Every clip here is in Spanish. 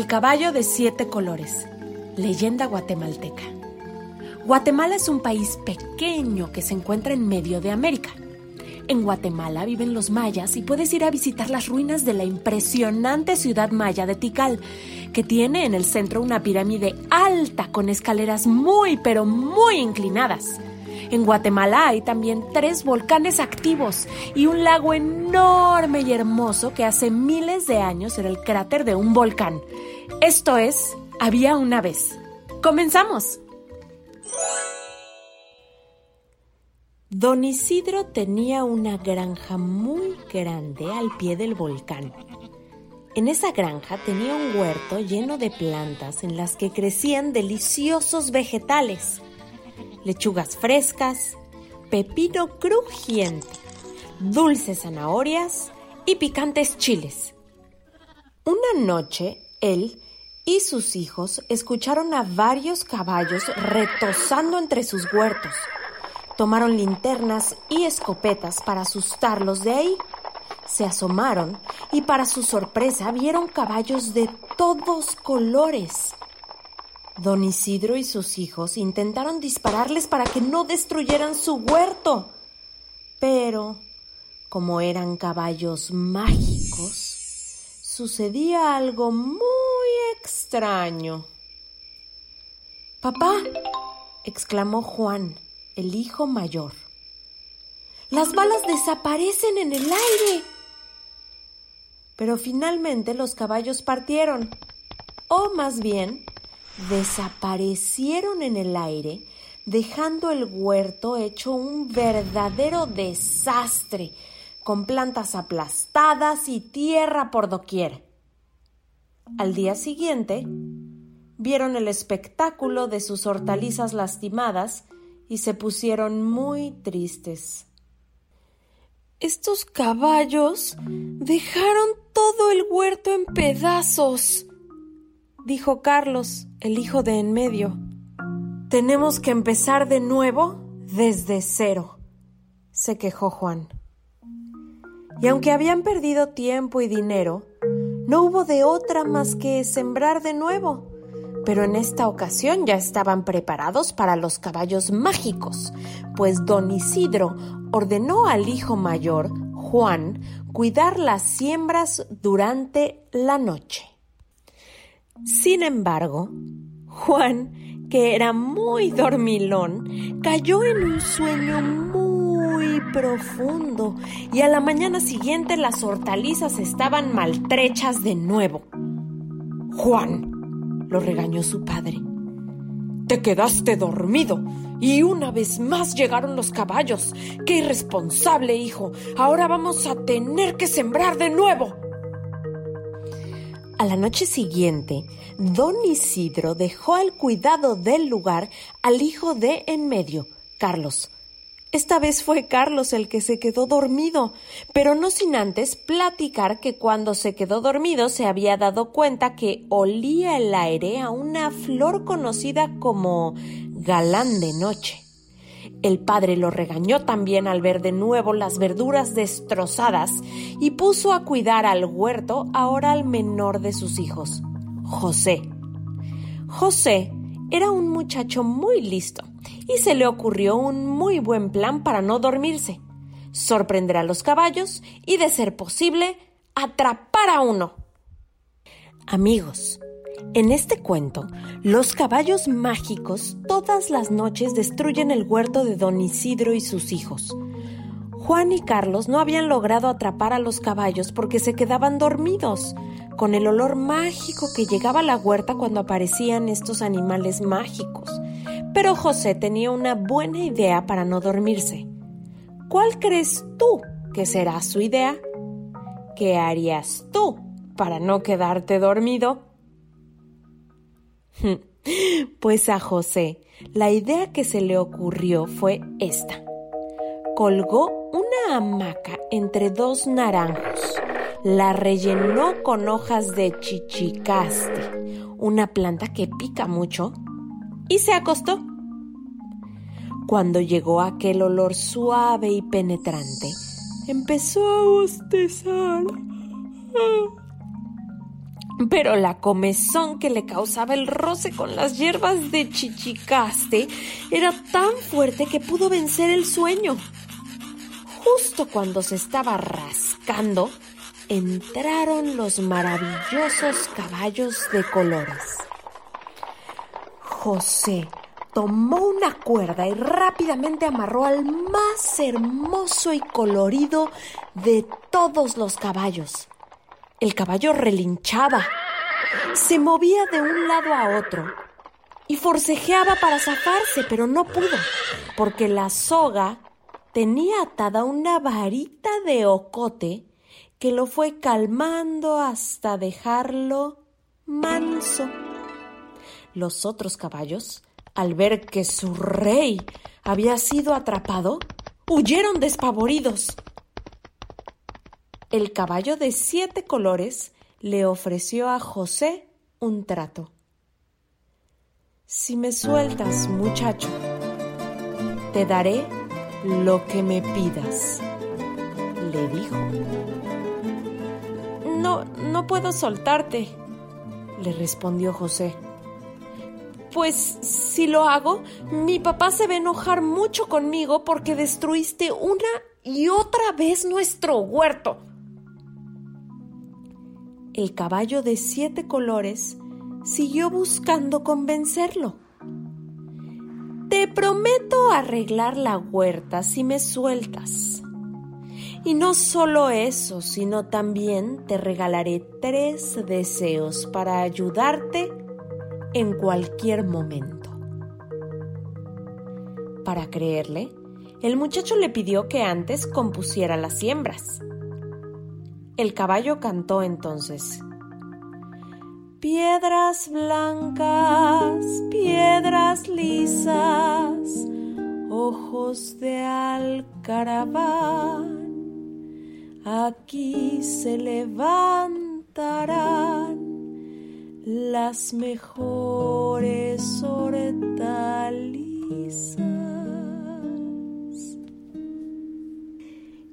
El caballo de siete colores. Leyenda guatemalteca. Guatemala es un país pequeño que se encuentra en medio de América. En Guatemala viven los mayas y puedes ir a visitar las ruinas de la impresionante ciudad maya de Tikal, que tiene en el centro una pirámide alta con escaleras muy pero muy inclinadas. En Guatemala hay también tres volcanes activos y un lago enorme y hermoso que hace miles de años era el cráter de un volcán. Esto es, había una vez. ¡Comenzamos! Don Isidro tenía una granja muy grande al pie del volcán. En esa granja tenía un huerto lleno de plantas en las que crecían deliciosos vegetales lechugas frescas, pepino crujiente, dulces zanahorias y picantes chiles. Una noche, él y sus hijos escucharon a varios caballos retosando entre sus huertos. Tomaron linternas y escopetas para asustarlos de ahí. Se asomaron y para su sorpresa vieron caballos de todos colores. Don Isidro y sus hijos intentaron dispararles para que no destruyeran su huerto. Pero, como eran caballos mágicos, sucedía algo muy extraño. Papá, exclamó Juan, el hijo mayor. Las balas desaparecen en el aire. Pero finalmente los caballos partieron, o más bien desaparecieron en el aire, dejando el huerto hecho un verdadero desastre, con plantas aplastadas y tierra por doquier. Al día siguiente, vieron el espectáculo de sus hortalizas lastimadas y se pusieron muy tristes. Estos caballos dejaron todo el huerto en pedazos, dijo Carlos, el hijo de en medio. Tenemos que empezar de nuevo desde cero, se quejó Juan. Y aunque habían perdido tiempo y dinero, no hubo de otra más que sembrar de nuevo. Pero en esta ocasión ya estaban preparados para los caballos mágicos, pues don Isidro ordenó al hijo mayor, Juan, cuidar las siembras durante la noche. Sin embargo, Juan, que era muy dormilón, cayó en un sueño muy profundo y a la mañana siguiente las hortalizas estaban maltrechas de nuevo. Juan, lo regañó su padre. Te quedaste dormido y una vez más llegaron los caballos. ¡Qué irresponsable, hijo! Ahora vamos a tener que sembrar de nuevo. A la noche siguiente, don Isidro dejó al cuidado del lugar al hijo de en medio, Carlos. Esta vez fue Carlos el que se quedó dormido, pero no sin antes platicar que cuando se quedó dormido se había dado cuenta que olía el aire a una flor conocida como galán de noche. El padre lo regañó también al ver de nuevo las verduras destrozadas y puso a cuidar al huerto ahora al menor de sus hijos, José. José era un muchacho muy listo y se le ocurrió un muy buen plan para no dormirse, sorprender a los caballos y, de ser posible, atrapar a uno. Amigos, en este cuento, los caballos mágicos todas las noches destruyen el huerto de don Isidro y sus hijos. Juan y Carlos no habían logrado atrapar a los caballos porque se quedaban dormidos, con el olor mágico que llegaba a la huerta cuando aparecían estos animales mágicos. Pero José tenía una buena idea para no dormirse. ¿Cuál crees tú que será su idea? ¿Qué harías tú para no quedarte dormido? Pues a José la idea que se le ocurrió fue esta. Colgó una hamaca entre dos naranjos, la rellenó con hojas de chichicaste, una planta que pica mucho, y se acostó. Cuando llegó aquel olor suave y penetrante, empezó a bostezar. Pero la comezón que le causaba el roce con las hierbas de chichicaste era tan fuerte que pudo vencer el sueño. Justo cuando se estaba rascando, entraron los maravillosos caballos de colores. José tomó una cuerda y rápidamente amarró al más hermoso y colorido de todos los caballos. El caballo relinchaba, se movía de un lado a otro y forcejeaba para zafarse, pero no pudo, porque la soga tenía atada una varita de ocote que lo fue calmando hasta dejarlo manso. Los otros caballos, al ver que su rey había sido atrapado, huyeron despavoridos el caballo de siete colores le ofreció a José un trato. Si me sueltas, muchacho, te daré lo que me pidas, le dijo. No, no puedo soltarte, le respondió José. Pues si lo hago, mi papá se va a enojar mucho conmigo porque destruiste una y otra vez nuestro huerto el caballo de siete colores siguió buscando convencerlo. Te prometo arreglar la huerta si me sueltas. Y no solo eso, sino también te regalaré tres deseos para ayudarte en cualquier momento. Para creerle, el muchacho le pidió que antes compusiera las siembras. El caballo cantó entonces. Piedras blancas, piedras lisas, ojos de alcaraván, aquí se levantarán las mejores hortalizas.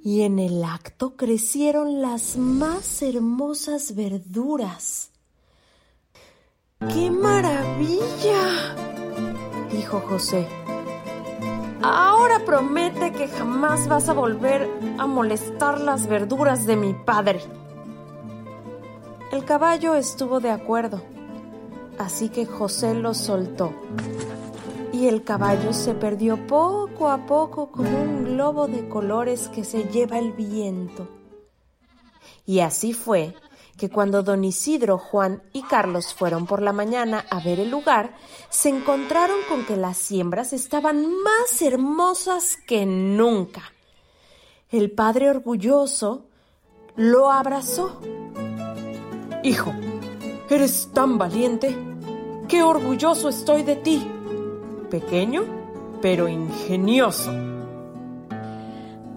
Y en el acto crecieron las más hermosas verduras. ¡Qué maravilla! dijo José. Ahora promete que jamás vas a volver a molestar las verduras de mi padre. El caballo estuvo de acuerdo, así que José lo soltó y el caballo se perdió poco a poco como un globo de colores que se lleva el viento. Y así fue que cuando don Isidro, Juan y Carlos fueron por la mañana a ver el lugar, se encontraron con que las siembras estaban más hermosas que nunca. El padre orgulloso lo abrazó. Hijo, eres tan valiente. Qué orgulloso estoy de ti pequeño, pero ingenioso.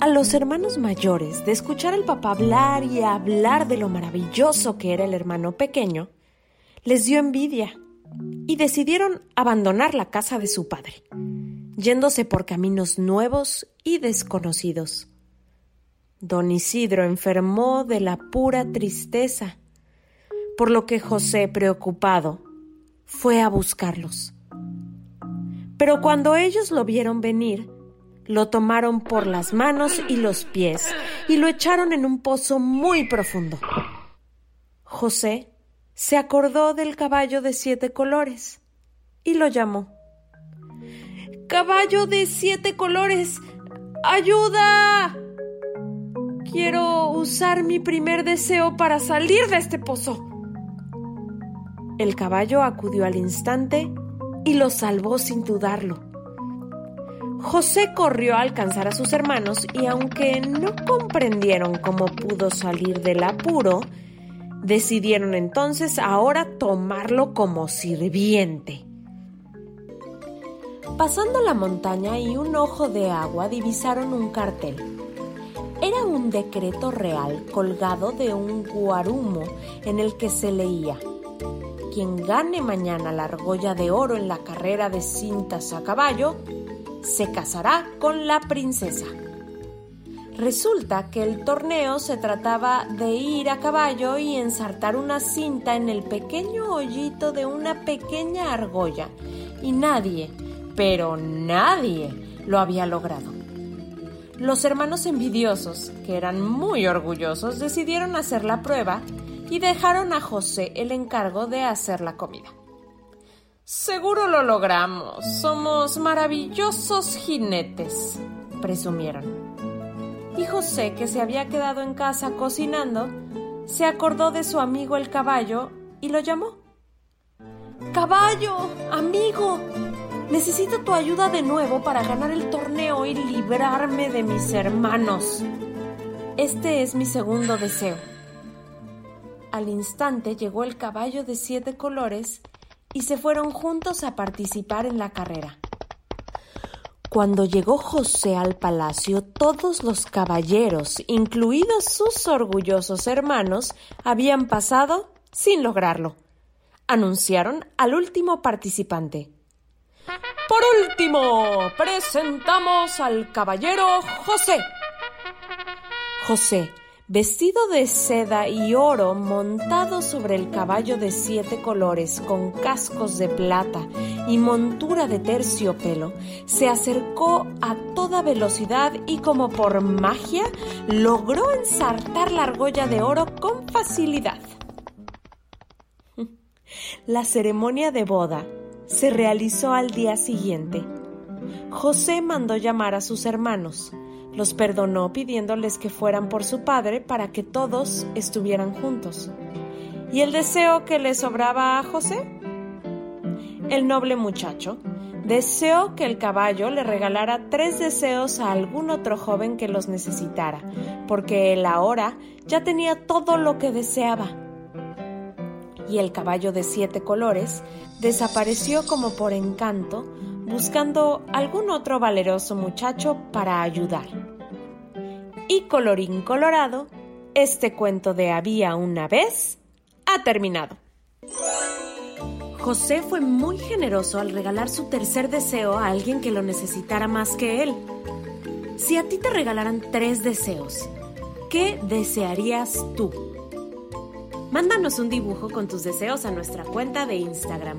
A los hermanos mayores, de escuchar al papá hablar y hablar de lo maravilloso que era el hermano pequeño, les dio envidia y decidieron abandonar la casa de su padre, yéndose por caminos nuevos y desconocidos. Don Isidro enfermó de la pura tristeza, por lo que José, preocupado, fue a buscarlos Pero cuando ellos lo vieron venir, lo tomaron por las manos y los pies y lo echaron en un pozo muy profundo. José se acordó del caballo de siete colores y lo llamó. Caballo de siete colores, ayuda. Quiero usar mi primer deseo para salir de este pozo. El caballo acudió al instante y lo salvó sin dudarlo. José corrió a alcanzar a sus hermanos y aunque no comprendieron cómo pudo salir del apuro, decidieron entonces ahora tomarlo como sirviente. Pasando la montaña y un ojo de agua divisaron un cartel. Era un decreto real colgado de un guarumo en el que se leía Quien gane mañana la argolla de oro en la carrera de cintas a caballo, se casará con la princesa. Resulta que el torneo se trataba de ir a caballo y ensartar una cinta en el pequeño hoyito de una pequeña argolla, y nadie, pero nadie lo había logrado. Los hermanos envidiosos, que eran muy orgullosos, decidieron hacer la prueba y dejaron a José el encargo de hacer la comida. Seguro lo logramos. Somos maravillosos jinetes, presumieron. Y José, que se había quedado en casa cocinando, se acordó de su amigo el caballo y lo llamó. Caballo, amigo, Necesito tu ayuda de nuevo para ganar el torneo y librarme de mis hermanos. Este es mi segundo deseo. Al instante llegó el caballo de siete colores y se fueron juntos a participar en la carrera. Cuando llegó José al palacio, todos los caballeros, incluidos sus orgullosos hermanos, habían pasado sin lograrlo. Anunciaron al último participante. Por último, presentamos al caballero José. José, vestido de seda y oro, montado sobre el caballo de siete colores, con cascos de plata y montura de terciopelo, se acercó a toda velocidad y como por magia logró ensartar la argolla de oro con facilidad. La ceremonia de boda se realizó al día siguiente. José mandó llamar a sus hermanos, los perdonó pidiéndoles que fueran por su padre para que todos estuvieran juntos. ¿Y el deseo que le sobraba a José? El noble muchacho deseó que el caballo le regalara tres deseos a algún otro joven que los necesitara, porque él ahora ya tenía todo lo que deseaba y el caballo de siete colores desapareció como por encanto, buscando algún otro valeroso muchacho para ayudar. Y colorín colorado, este cuento de había una vez ha terminado. José fue muy generoso al regalar su tercer deseo a alguien que lo necesitara más que él. Si a ti te regalaran tres deseos, ¿qué desearías tú? Mándanos un dibujo con tus deseos a nuestra cuenta de Instagram.